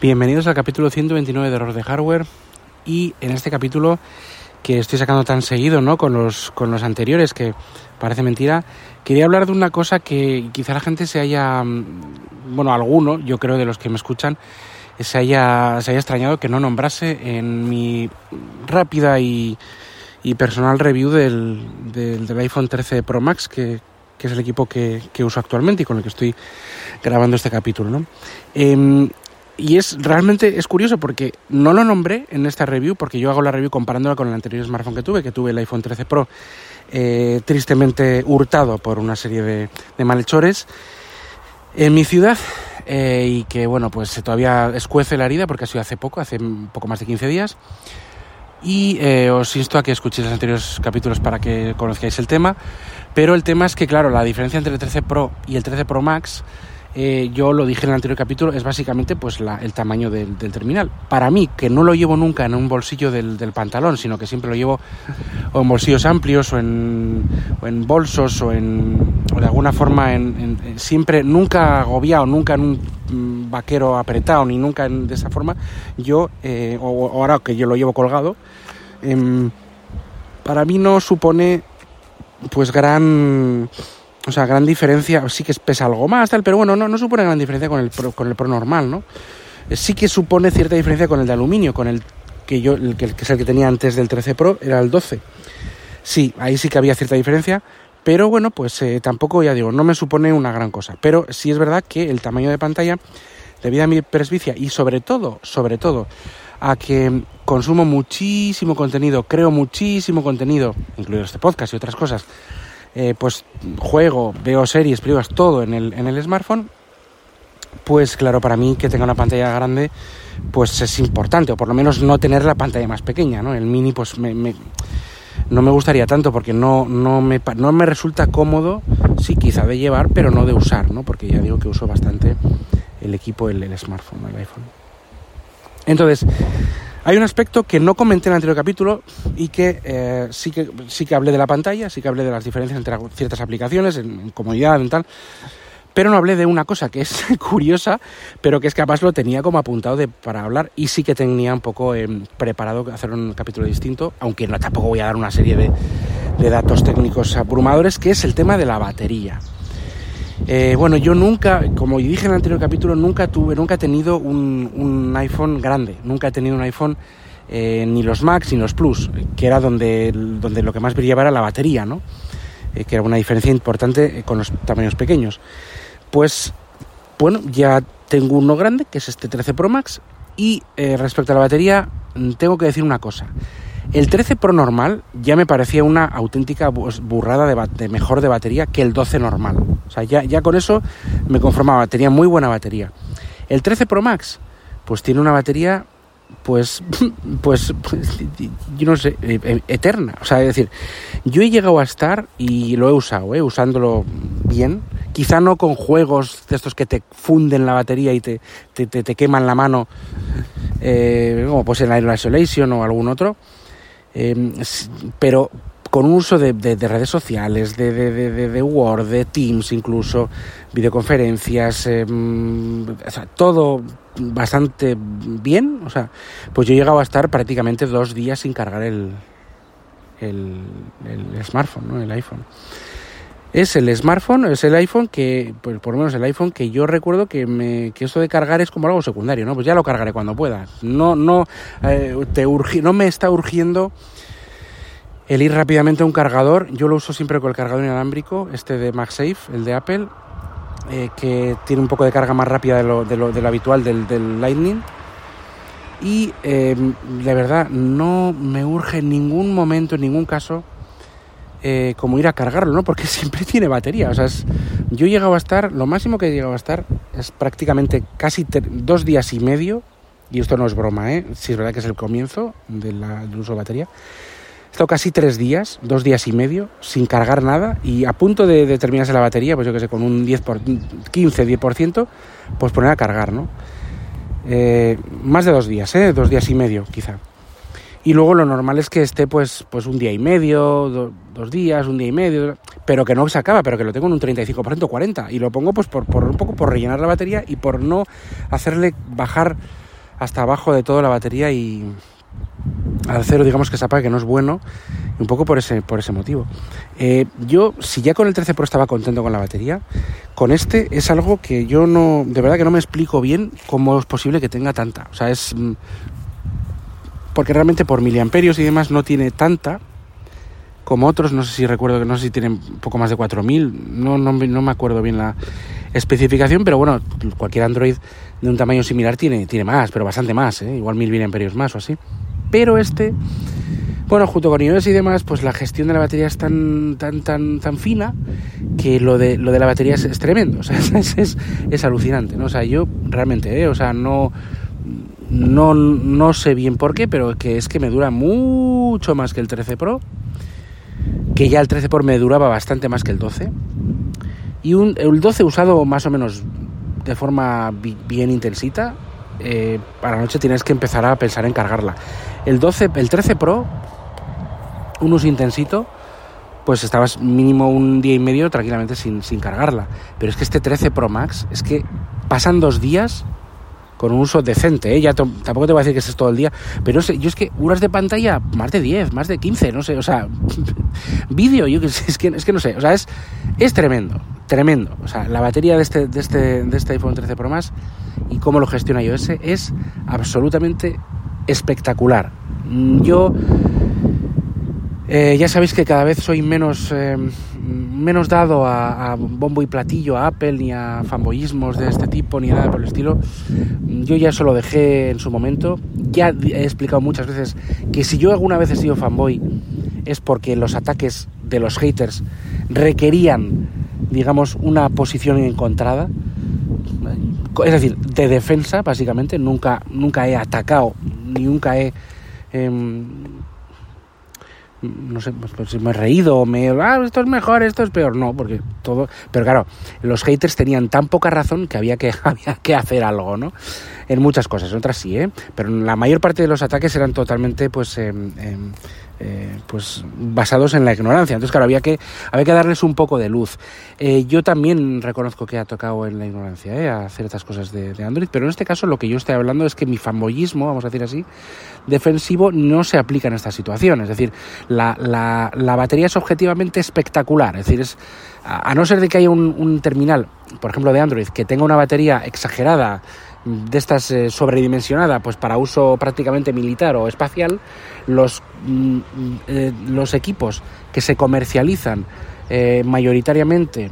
Bienvenidos al capítulo 129 de Error de Hardware y en este capítulo que estoy sacando tan seguido ¿no? con, los, con los anteriores que parece mentira, quería hablar de una cosa que quizá la gente se haya, mm, bueno, alguno, yo creo de los que me escuchan, se haya, se haya extrañado que no nombrase en mi rápida y, y personal review del, del, iPhone 13 Pro Max, que, que es el equipo que, que, uso actualmente y con el que estoy grabando este capítulo. ¿no? Eh, y es realmente es curioso porque no lo nombré en esta review porque yo hago la review comparándola con el anterior smartphone que tuve, que tuve el iPhone 13 Pro, eh, tristemente hurtado por una serie de, malhechores en mi ciudad eh, y que bueno pues todavía escuece la herida porque ha sido hace poco, hace poco más de 15 días. Y eh, os insto a que escuchéis los anteriores capítulos para que conozcáis el tema. Pero el tema es que, claro, la diferencia entre el 13 Pro y el 13 Pro Max eh, yo lo dije en el anterior capítulo, es básicamente pues la, el tamaño del, terminal. Para mí, que no lo llevo nunca en un bolsillo del, pantalón, sino que siempre lo llevo o en bolsillos amplios o en, o en bolsos o, en, o de alguna forma en, siempre, nunca agobiado, nunca en un mm, vaquero apretado, ni nunca en, de esa forma, yo, eh, o, o, ahora que yo lo llevo colgado, eh, para mí no supone pues gran o sea, gran diferencia, sí que pesa algo más, tal, pero bueno, no, no supone gran diferencia con el, Pro, con el Pro normal, ¿no? Sí que supone cierta diferencia con el de aluminio, con el que yo, el que es el que tenía antes del 13 Pro, era el 12. Sí, ahí sí que había cierta diferencia, pero bueno, pues eh, tampoco, ya digo, no me supone una gran cosa. Pero sí es verdad que el tamaño de pantalla, debido a mi presbicia y sobre todo, sobre todo, a que consumo muchísimo contenido, creo muchísimo contenido, incluido este podcast y otras cosas, eh, pues juego, veo series, películas, todo en el, en el smartphone, pues claro, para mí que tenga una pantalla grande, pues es importante, o por lo menos no tener la pantalla más pequeña, ¿no? El mini, pues me, no me gustaría tanto porque no, no, me, no me resulta cómodo, sí, quizá de llevar, pero no de usar, ¿no? Porque ya digo que uso bastante el equipo, el, el smartphone, el iPhone. Entonces, hay un aspecto que no comenté en el anterior capítulo y que, eh, sí que sí que hablé de la pantalla, sí que hablé de las diferencias entre ciertas aplicaciones, en, comodidad, en tal, pero no hablé de una cosa que es curiosa, pero que es capaz lo tenía como apuntado de, para hablar y sí que tenía un poco eh, preparado hacer un capítulo distinto, aunque no tampoco voy a dar una serie de, de datos técnicos abrumadores, que es el tema de la batería. Eh, bueno, yo nunca, como dije en el anterior capítulo, nunca tuve, nunca he tenido un, un iPhone grande, nunca he tenido un iPhone eh, ni los Max ni los Plus, que era donde, donde lo que más brillaba era la batería, ¿no? Eh, que era una diferencia importante con los tamaños pequeños. Pues, bueno, ya tengo uno grande, que es este 13 Pro Max, y respecto a la batería, tengo que decir una cosa. El 13 Pro normal ya me parecía una auténtica burrada de, de, mejor de batería que el 12 normal. O sea, ya, ya con eso me conformaba, tenía muy buena batería. El 13 Pro Max, pues tiene una batería, pues, pues, pues yo no sé, eterna. O sea, es decir, yo he llegado a estar, y lo he usado, ¿eh? usándolo bien, quizá no con juegos de estos que te funden la batería y te, te, te, queman la mano, eh, como pues en Air Isolation o algún otro, eh, pero con un uso de, de, de redes sociales, de, de, Word, de Teams incluso, videoconferencias, eh, o sea, todo bastante bien. O sea, pues yo he llegado a estar prácticamente dos días sin cargar el, el, el smartphone, ¿no? el iPhone. Es el smartphone, es el iPhone que, pues por lo menos el iPhone que yo recuerdo que, me, que esto de cargar es como algo secundario, ¿no? Pues ya lo cargaré cuando pueda. No, no, eh, te no me está urgiendo el ir rápidamente a un cargador. Yo lo uso siempre con el cargador inalámbrico, este de MagSafe, el de Apple, eh, que tiene un poco de carga más rápida de lo, de lo, habitual del, Lightning. Y eh, de verdad, no me urge en ningún momento, en ningún caso, eh, como ir a cargarlo, ¿no? Porque siempre tiene batería. O sea, yo he llegado a estar, lo máximo que he llegado a estar es prácticamente casi dos días y medio, y esto no es broma, ¿eh? Si es verdad que es el comienzo del uso de batería. He estado casi tres días, dos días y medio, sin cargar nada y a punto de, terminarse la batería, pues yo que sé, con un 10 por, 15, 10%, pues poner a cargar, ¿no? Eh, más de dos días, ¿eh? Dos días y medio, quizá. Y luego lo normal es que esté pues, pues un día y medio, dos días, un día y medio, pero que no se acaba, pero que lo tengo en un 35%, 40%. Y lo pongo pues por, por un poco por rellenar la batería y por no hacerle bajar hasta abajo de toda la batería y al cero digamos que se apague, que no es bueno, un poco por ese, por ese motivo. Eh, yo, si ya con el 13 Pro estaba contento con la batería, con este es algo que yo no, de verdad que no me explico bien cómo es posible que tenga tanta. O sea, es porque realmente por miliamperios y demás no tiene tanta como otros, no sé si recuerdo que no sé si tienen poco más de 4000, no, no, no me acuerdo bien la especificación, pero bueno, cualquier Android de un tamaño similar tiene, tiene más, pero bastante más, ¿eh? igual mil miliamperios más o así. Pero este, bueno, junto con iOS y demás, pues la gestión de la batería es tan, tan, tan, tan fina que lo de, lo de la batería es, tremendo, o sea, es, es, es, alucinante, ¿no? O sea, yo realmente, ¿eh? o sea, no no, no sé bien por qué, pero que es que me dura mucho más que el 13 Pro. Que ya el 13 Pro me duraba bastante más que el 12. Y un, el 12 usado más o menos de forma bien intensita. Eh, para la noche tienes que empezar a pensar en cargarla. El 12, el 13 Pro, un uso intensito, pues estabas mínimo un día y medio tranquilamente sin, sin cargarla. Pero es que este 13 Pro Max, es que pasan dos días con un uso decente, ¿eh? ya tampoco te voy a decir que es todo el día, pero yo es que horas de pantalla, más de 10, más de 15, no sé, o sea, vídeo, yo es que, es que no sé, o sea, es, es tremendo, tremendo, o sea, la batería de este, de este, de este iPhone 13 Pro Max y cómo lo gestiona iOS es absolutamente espectacular. Yo eh, ya sabéis que cada vez soy menos, eh, menos dado a, bombo y platillo, a Apple, ni a fanboyismos de este tipo, ni nada por el estilo. Yo ya eso lo dejé en su momento. Ya he explicado muchas veces que si yo alguna vez he sido fanboy es porque los ataques de los haters requerían, digamos, una posición encontrada. Es decir, de defensa, básicamente. Nunca, nunca he atacado, ni nunca he... Em, no sé, pues, pues me he reído, me, ah, esto es mejor, esto es peor, no, porque todo, pero claro, los haters tenían tan poca razón que había que, había que hacer algo, ¿no? En muchas cosas, en otras sí, ¿eh? Pero la mayor parte de los ataques eran totalmente, pues, eh, pues basados en la ignorancia. Entonces, claro, había que, había que darles un poco de luz. Eh, yo también reconozco que ha tocado en la ignorancia ¿eh? a ciertas cosas de, Android, pero en este caso lo que yo estoy hablando es que mi fanboyismo, vamos a decir así, defensivo no se aplica en esta situación. Es decir, la, la, la batería es objetivamente espectacular. Es decir, es, a, no ser de que haya un terminal, por ejemplo, de Android, que tenga una batería exagerada, de estas eh, sobredimensionada pues para uso prácticamente militar o espacial los, mm, eh, los equipos que se comercializan eh, mayoritariamente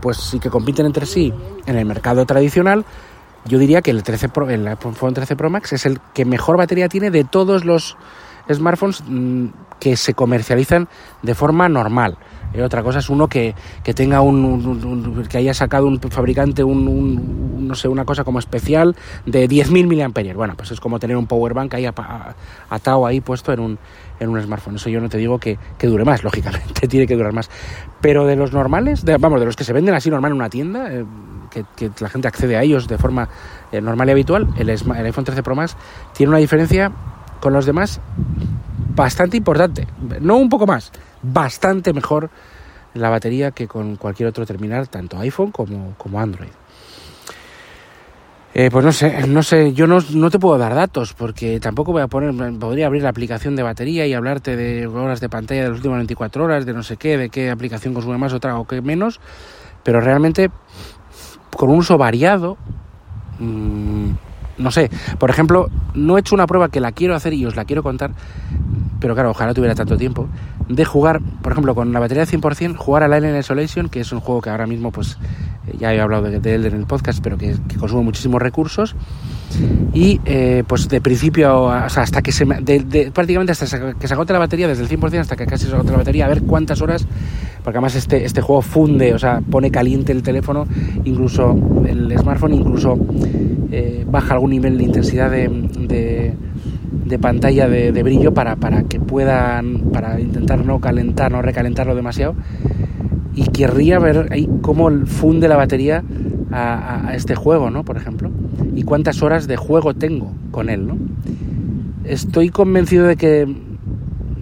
pues sí que compiten entre sí en el mercado tradicional yo diría que el 13 Pro, el iPhone 13 Pro Max es el que mejor batería tiene de todos los smartphones mm, que se comercializan de forma normal eh, otra cosa es uno que, que tenga un, que haya sacado un fabricante un, no sé, una cosa como especial de 10.000 mAh. Bueno, pues es como tener un power bank ahí atado ahí puesto en un, en un smartphone. Eso yo no te digo que, que dure más, lógicamente, tiene que durar más. Pero de los normales, vamos, de los que se venden así normal en una tienda, eh, que, que, la gente accede a ellos de forma eh, normal y habitual, el, el iPhone 13 Pro Max tiene una diferencia con los demás bastante importante. No un poco más, bastante mejor la batería que con cualquier otro terminal, tanto iPhone como, como Android. Eh, pues no sé, no sé, yo no, no, te puedo dar datos porque tampoco voy a poner, podría abrir la aplicación de batería y hablarte de horas de pantalla de las últimas 24 horas, de no sé qué, de qué aplicación consume más otra o qué menos, pero realmente con un uso variado, mmm, no sé, por ejemplo, no he hecho una prueba que la quiero hacer y os la quiero contar, pero claro, ojalá tuviera tanto tiempo, de jugar, por ejemplo, con la batería de 100%, jugar a Alien Isolation, que es un juego que ahora mismo, pues, eh, ya he hablado de, él en el podcast, pero que, consume muchísimos recursos, y eh, pues de principio, hasta que se, de, prácticamente hasta que se agote la batería, desde el 100% hasta que casi se agote la batería, a ver cuántas horas, porque además este, este juego funde, o sea, pone caliente el teléfono, incluso el smartphone, incluso eh, baja algún nivel de intensidad de, de, pantalla de, brillo para, para que puedan, para intentar no calentar, no recalentarlo demasiado. Y querría ver ahí cómo funde la batería a, este juego, ¿no? Por ejemplo. Y cuántas horas de juego tengo con él, ¿no? Estoy convencido de que,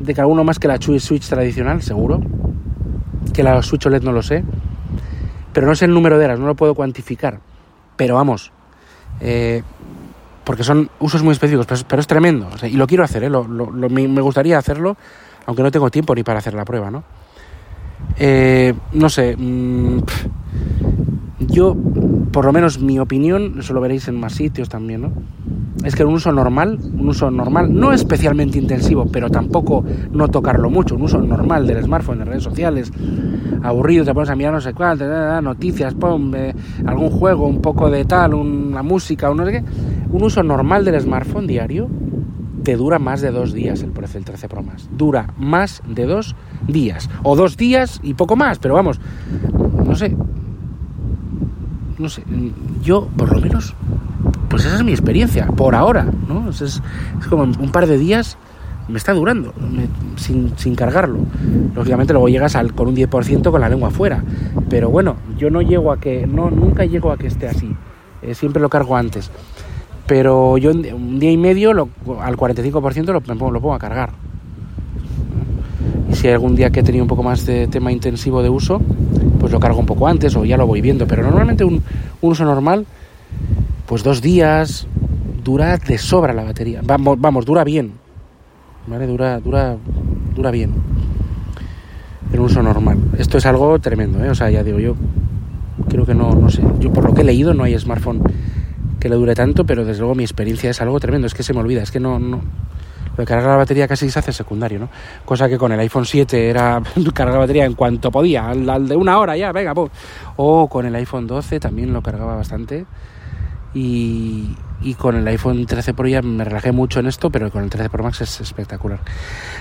de que alguno más que la Switch tradicional, seguro. Que la Switch OLED no lo sé. Pero no sé el número de horas, no lo puedo cuantificar. Pero vamos, eh, porque son usos muy específicos, pero, es tremendo. y lo quiero hacer, ¿eh? me gustaría hacerlo, aunque no tengo tiempo ni para hacer la prueba, ¿no? Eh, no sé, mm, yo, por lo menos mi opinión, eso lo veréis en más sitios también, ¿no? Es que un uso normal, un uso normal, no especialmente intensivo, pero tampoco no tocarlo mucho, un uso normal del smartphone, de redes sociales, aburrido, te pones a mirar no sé cuál, noticias, pum, eh, algún juego, un poco de tal, una música, un no sé qué. Un uso normal del smartphone diario te dura más de dos días el del 13 Pro Max. Dura más de dos días. O dos días y poco más, pero vamos, no sé, no sé, yo por lo menos, pues esa es mi experiencia, por ahora, ¿no? Es, como un par de días me está durando sin, cargarlo. Lógicamente luego llegas al, con un 10% con la lengua afuera, pero bueno, yo no llego a que, no, nunca llego a que esté así, eh, siempre lo cargo antes. Pero yo un día y medio al 45% lo, lo pongo a cargar. Y si hay algún día que he tenido un poco más de tema intensivo de uso, pues lo cargo un poco antes o ya lo voy viendo. Pero normalmente un, uso normal, pues dos días, dura de sobra la batería. Vamos, vamos dura bien. ¿Vale? Dura, dura, dura bien. En uso normal. Esto es algo tremendo, ¿eh? O sea, ya digo, yo creo que no, no sé. Yo por lo que he leído no hay smartphone que le dure tanto, pero desde luego mi experiencia es algo tremendo. Es que se me olvida, es que no, de cargar la batería casi se hace secundario, ¿no? Cosa que con el iPhone 7 era cargar la batería en cuanto podía, al, de una hora ya, venga, O con el iPhone 12 también lo cargaba bastante. Y, y con el iPhone 13 Pro ya me relajé mucho en esto, pero con el 13 Pro Max es espectacular.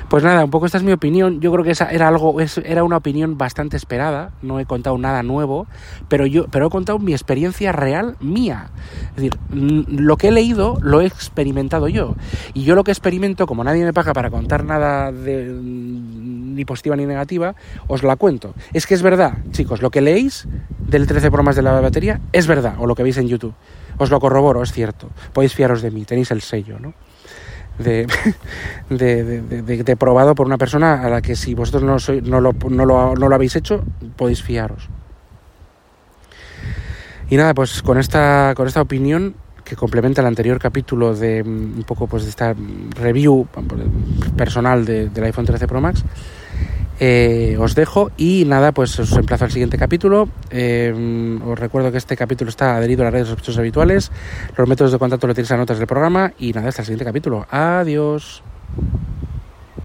Pues nada, un poco esta es mi opinión. Yo creo que esa era algo, era una opinión bastante esperada. No he contado nada nuevo, pero yo, pero he contado mi experiencia real mía. Es decir, lo que he leído lo he experimentado yo. Y yo lo que experimento, como nadie me paga para contar nada de, ni positiva ni negativa, os la cuento. Es que es verdad, chicos, lo que leéis del 13 Pro Max de la batería es verdad, o lo que veis en YouTube. Os lo corroboro, es cierto. Podéis fiaros de mí, tenéis el sello, ¿no? De, de, probado por una persona a la que si vosotros no, sois, no, lo, no, lo, no lo habéis hecho, podéis fiaros. Y nada, pues con esta, con esta opinión que complementa el anterior capítulo de mm, un poco pues de esta review personal del iPhone 13 Pro Max, eh, os dejo y nada, pues os emplazo al siguiente capítulo. Eh, os recuerdo que este capítulo está adherido a las redes sospechosos habituales. Los métodos de contacto lo tenéis en notas del programa y nada, hasta el siguiente capítulo. Adiós.